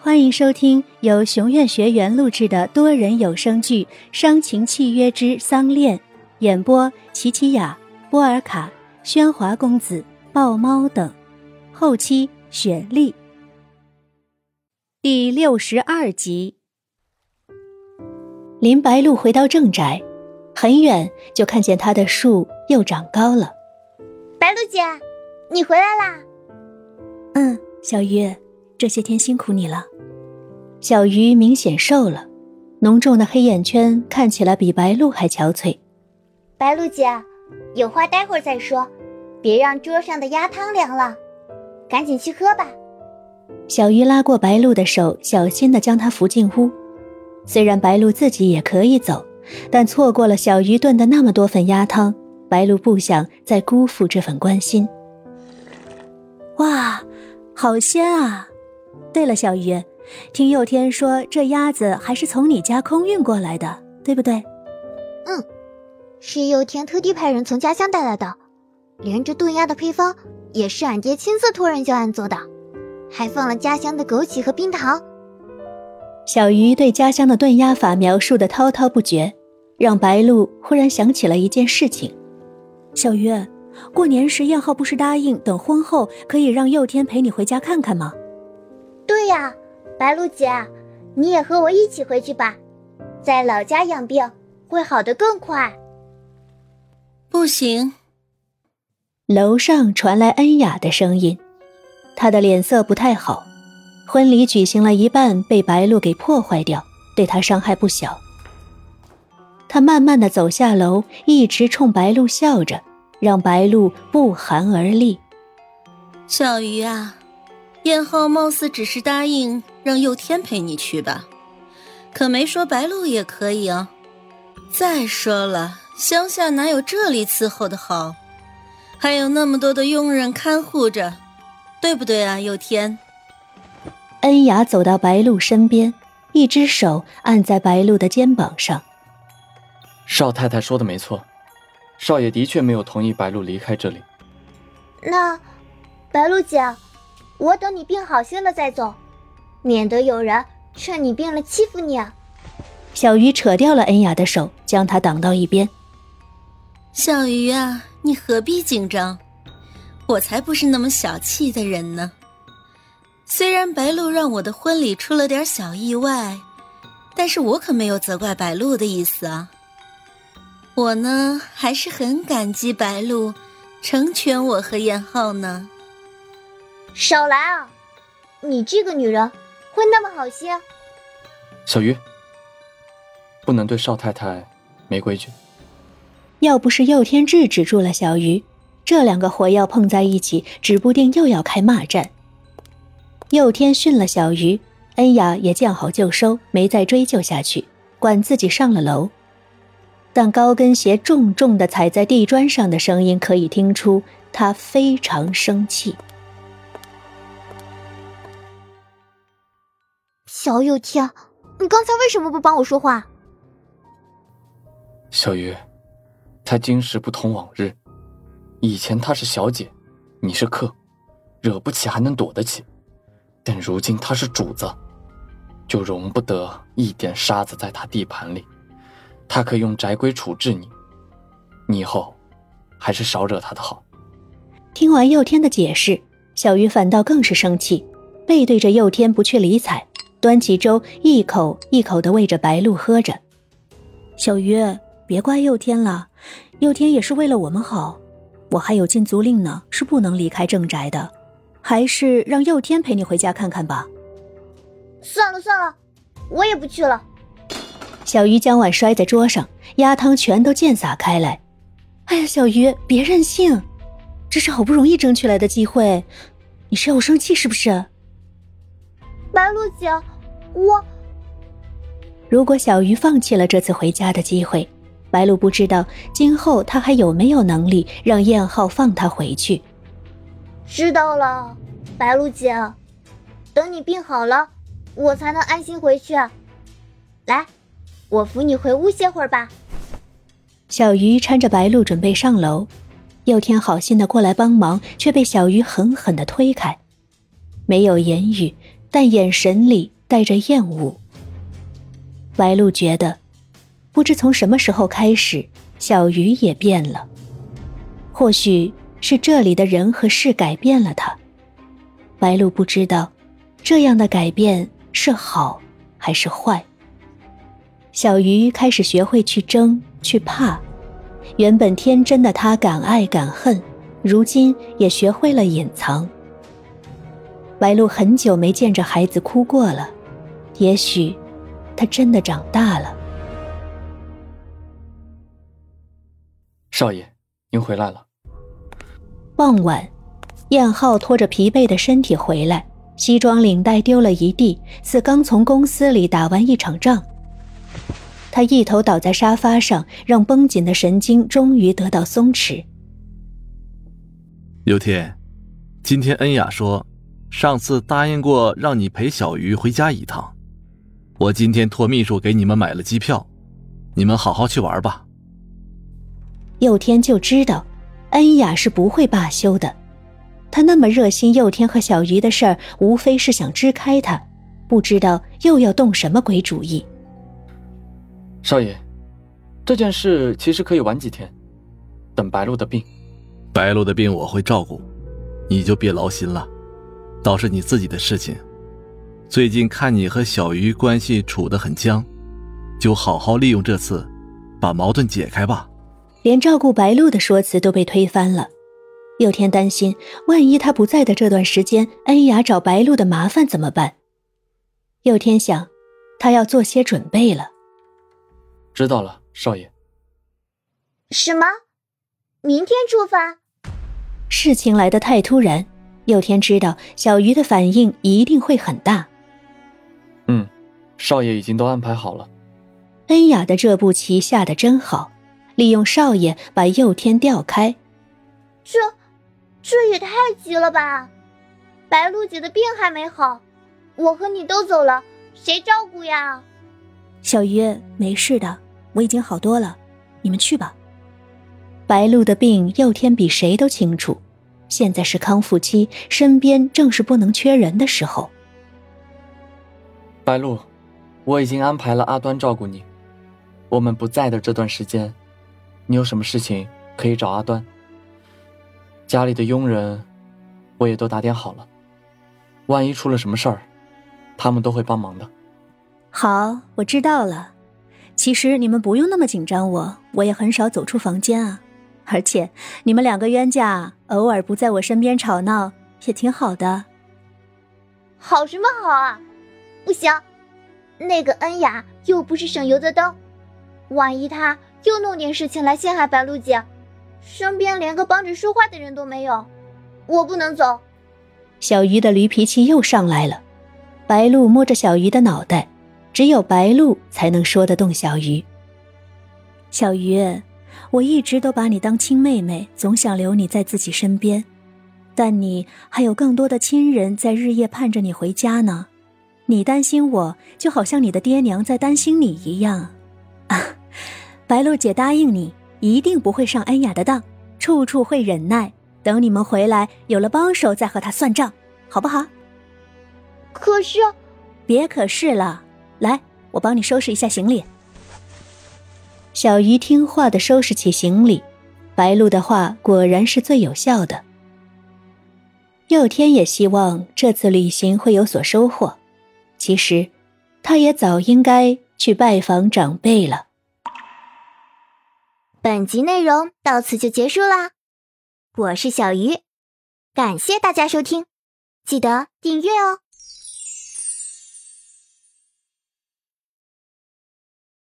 欢迎收听由熊院学员录制的多人有声剧《伤情契约之丧恋》，演播：琪琪雅、波尔卡、喧哗公子、豹猫等，后期雪莉。第六十二集，林白露回到正宅，很远就看见她的树又长高了。白露姐，你回来啦？嗯，小鱼，这些天辛苦你了。小鱼明显瘦了，浓重的黑眼圈看起来比白露还憔悴。白露姐，有话待会儿再说，别让桌上的鸭汤凉了，赶紧去喝吧。小鱼拉过白露的手，小心地将她扶进屋。虽然白露自己也可以走，但错过了小鱼炖的那么多份鸭汤，白露不想再辜负这份关心。哇，好鲜啊！对了，小鱼。听佑天说，这鸭子还是从你家空运过来的，对不对？嗯，是佑天特地派人从家乡带来的，连着炖鸭的配方也是俺爹亲自托人教俺做的，还放了家乡的枸杞和冰糖。小鱼对家乡的炖鸭法描述的滔滔不绝，让白露忽然想起了一件事情：小鱼，过年时燕浩不是答应等婚后可以让佑天陪你回家看看吗？对呀。白露姐，你也和我一起回去吧，在老家养病会好得更快。不行。楼上传来恩雅的声音，她的脸色不太好。婚礼举行了一半，被白露给破坏掉，对她伤害不小。她慢慢的走下楼，一直冲白露笑着，让白露不寒而栗。小鱼啊。燕浩貌似只是答应让佑天陪你去吧，可没说白露也可以啊。再说了，乡下哪有这里伺候的好？还有那么多的佣人看护着，对不对啊？佑天。恩雅走到白露身边，一只手按在白露的肩膀上。少太太说的没错，少爷的确没有同意白露离开这里。那，白露姐。我等你病好些了再走，免得有人趁你病了欺负你。啊！小鱼扯掉了恩雅的手，将她挡到一边。小鱼啊，你何必紧张？我才不是那么小气的人呢。虽然白露让我的婚礼出了点小意外，但是我可没有责怪白露的意思啊。我呢，还是很感激白露成全我和燕浩呢。少来啊！你这个女人会那么好心？小鱼，不能对少太太没规矩。要不是佑天制止住了小鱼，这两个火药碰在一起，指不定又要开骂战。佑天训了小鱼，恩雅也见好就收，没再追究下去，管自己上了楼。但高跟鞋重重的踩在地砖上的声音，可以听出她非常生气。小有天，你刚才为什么不帮我说话？小鱼，他今时不同往日，以前他是小姐，你是客，惹不起还能躲得起，但如今他是主子，就容不得一点沙子在他地盘里，他可以用宅规处置你，你以后还是少惹他的好。听完佑天的解释，小鱼反倒更是生气，背对着佑天不去理睬。端起粥，一口一口的喂着白露喝着。小鱼，别怪佑天了，佑天也是为了我们好。我还有禁足令呢，是不能离开正宅的。还是让佑天陪你回家看看吧。算了算了，我也不去了。小鱼将碗摔在桌上，鸭汤全都溅洒开来。哎呀，小鱼，别任性，这是好不容易争取来的机会，你是要我生气是不是？白露姐，我如果小鱼放弃了这次回家的机会，白露不知道今后他还有没有能力让燕浩放他回去。知道了，白露姐，等你病好了，我才能安心回去。来，我扶你回屋歇会儿吧。小鱼搀着白露准备上楼，佑天好心的过来帮忙，却被小鱼狠狠的推开，没有言语。但眼神里带着厌恶。白露觉得，不知从什么时候开始，小鱼也变了。或许是这里的人和事改变了他。白露不知道，这样的改变是好还是坏。小鱼开始学会去争，去怕。原本天真的他，敢爱敢恨，如今也学会了隐藏。白露很久没见着孩子哭过了，也许他真的长大了。少爷，您回来了。傍晚，燕浩拖着疲惫的身体回来，西装领带丢了一地，似刚从公司里打完一场仗。他一头倒在沙发上，让绷紧的神经终于得到松弛。刘天，今天恩雅说，上次答应过让你陪小鱼回家一趟，我今天托秘书给你们买了机票，你们好好去玩吧。佑天就知道，恩雅是不会罢休的。他那么热心佑天和小鱼的事儿，无非是想支开他，不知道又要动什么鬼主意。少爷，这件事其实可以晚几天，等白露的病。白露的病我会照顾，你就别劳心了。倒是你自己的事情，最近看你和小鱼关系处得很僵，就好好利用这次，把矛盾解开吧。连照顾白露的说辞都被推翻了，佑天担心，万一他不在的这段时间，恩雅找白露的麻烦怎么办？佑天想，他要做些准备了。知道了，少爷。什么？明天出发？事情来得太突然，佑天知道小鱼的反应一定会很大。嗯，少爷已经都安排好了。恩雅的这步棋下的真好，利用少爷把佑天调开。这，这也太急了吧！白露姐的病还没好，我和你都走了，谁照顾呀？小鱼没事的。我已经好多了，你们去吧。白露的病，佑天比谁都清楚。现在是康复期，身边正是不能缺人的时候。白露，我已经安排了阿端照顾你。我们不在的这段时间，你有什么事情可以找阿端。家里的佣人，我也都打点好了。万一出了什么事儿，他们都会帮忙的。好，我知道了。其实你们不用那么紧张，我我也很少走出房间啊。而且你们两个冤家偶尔不在我身边吵闹也挺好的。好什么好啊？不行，那个恩雅又不是省油的灯，万一她又弄点事情来陷害白露姐，身边连个帮着说话的人都没有，我不能走。小鱼的驴脾气又上来了。白露摸着小鱼的脑袋。只有白露才能说得动小鱼。小鱼，我一直都把你当亲妹妹，总想留你在自己身边，但你还有更多的亲人在日夜盼着你回家呢。你担心我，就好像你的爹娘在担心你一样。啊，白露姐答应你，一定不会上恩雅的当，处处会忍耐，等你们回来有了帮手再和她算账，好不好？可是，别可是了。来，我帮你收拾一下行李。小鱼听话的收拾起行李，白露的话果然是最有效的。佑天也希望这次旅行会有所收获，其实，他也早应该去拜访长辈了。本集内容到此就结束啦，我是小鱼，感谢大家收听，记得订阅哦。